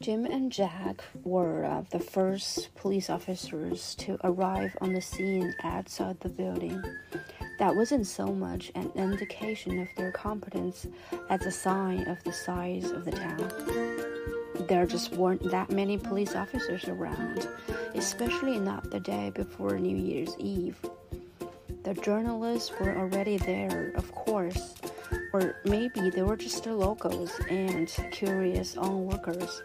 Jim and Jack were uh, the first police officers to arrive on the scene outside the building. That wasn't so much an indication of their competence as a sign of the size of the town. There just weren't that many police officers around, especially not the day before New Year's Eve. The journalists were already there, of course, or maybe they were just the locals and curious onlookers.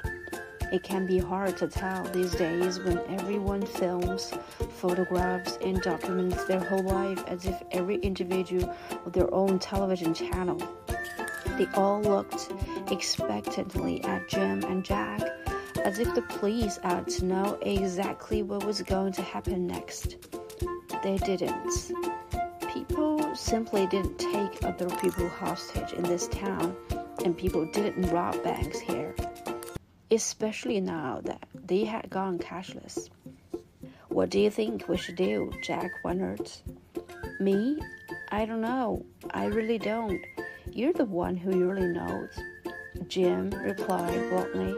It can be hard to tell these days when everyone films, photographs, and documents their whole life as if every individual with their own television channel. They all looked expectantly at Jim and Jack, as if the police ought to know exactly what was going to happen next. They didn't. People simply didn't take other people hostage in this town, and people didn't rob banks here especially now that they had gone cashless. What do you think we should do? Jack wondered. Me? I don't know. I really don't. You're the one who really knows. Jim replied bluntly.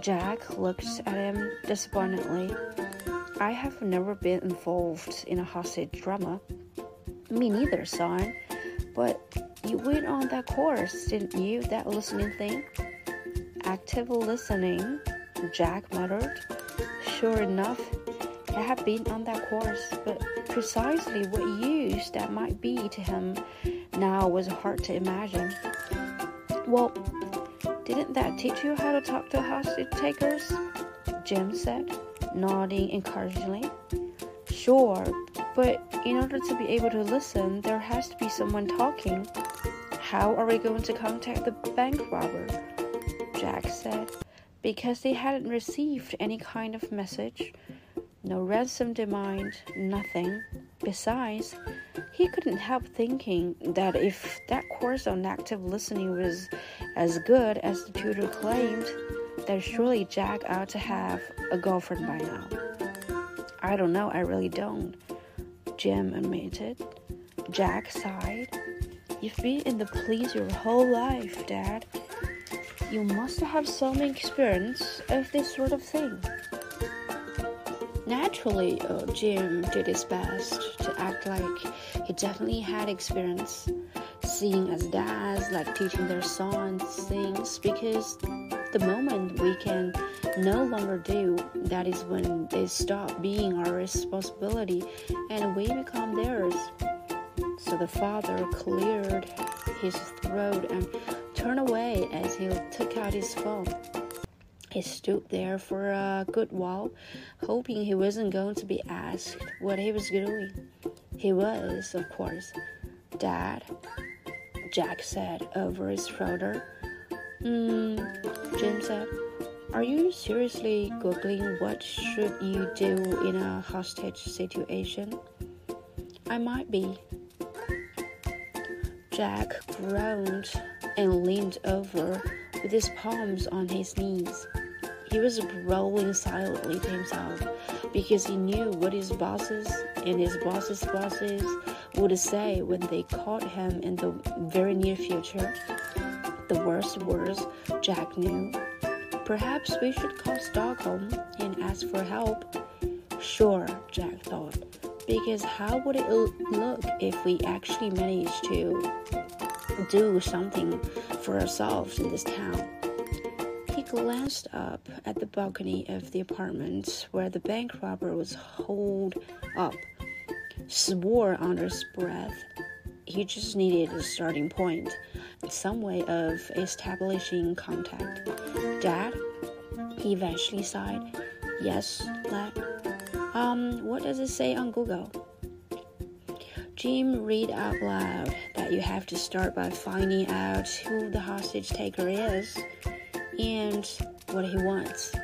Jack looked at him disappointedly. I have never been involved in a hostage drama. Me neither, son. But you went on that course, didn't you? That listening thing? Active listening, Jack muttered. Sure enough, he had been on that course, but precisely what use that might be to him now was hard to imagine. Well, didn't that teach you how to talk to hostage takers? Jim said, nodding encouragingly. Sure, but in order to be able to listen, there has to be someone talking. How are we going to contact the bank robber? Jack said, because they hadn't received any kind of message. No ransom demand, nothing. Besides, he couldn't help thinking that if that course on active listening was as good as the tutor claimed, then surely Jack ought to have a girlfriend by now. I don't know, I really don't, Jim admitted. Jack sighed. You've been in the police your whole life, Dad. You must have some experience of this sort of thing. Naturally, uh, Jim did his best to act like he definitely had experience, seeing as dads like teaching their sons things because the moment we can no longer do, that is when they stop being our responsibility and we become theirs. So the father cleared his throat and turned away as he took out his phone. He stood there for a good while, hoping he wasn't going to be asked what he was doing. He was, of course. Dad, Jack said over his shoulder. Hmm, Jim said. Are you seriously googling what should you do in a hostage situation? I might be. Jack groaned and leaned over with his palms on his knees. He was growling silently to himself because he knew what his bosses and his bosses' bosses would say when they caught him in the very near future. The worst was Jack knew. Perhaps we should call Stockholm and ask for help. Sure, Jack thought, because how would it look if we actually managed to do something for ourselves in this town. He glanced up at the balcony of the apartment where the bank robber was holed up, swore under his breath. He just needed a starting point, some way of establishing contact. Dad, he eventually sighed. Yes, lad. Um, what does it say on Google? Jim read out loud that you have to start by finding out who the hostage taker is and what he wants.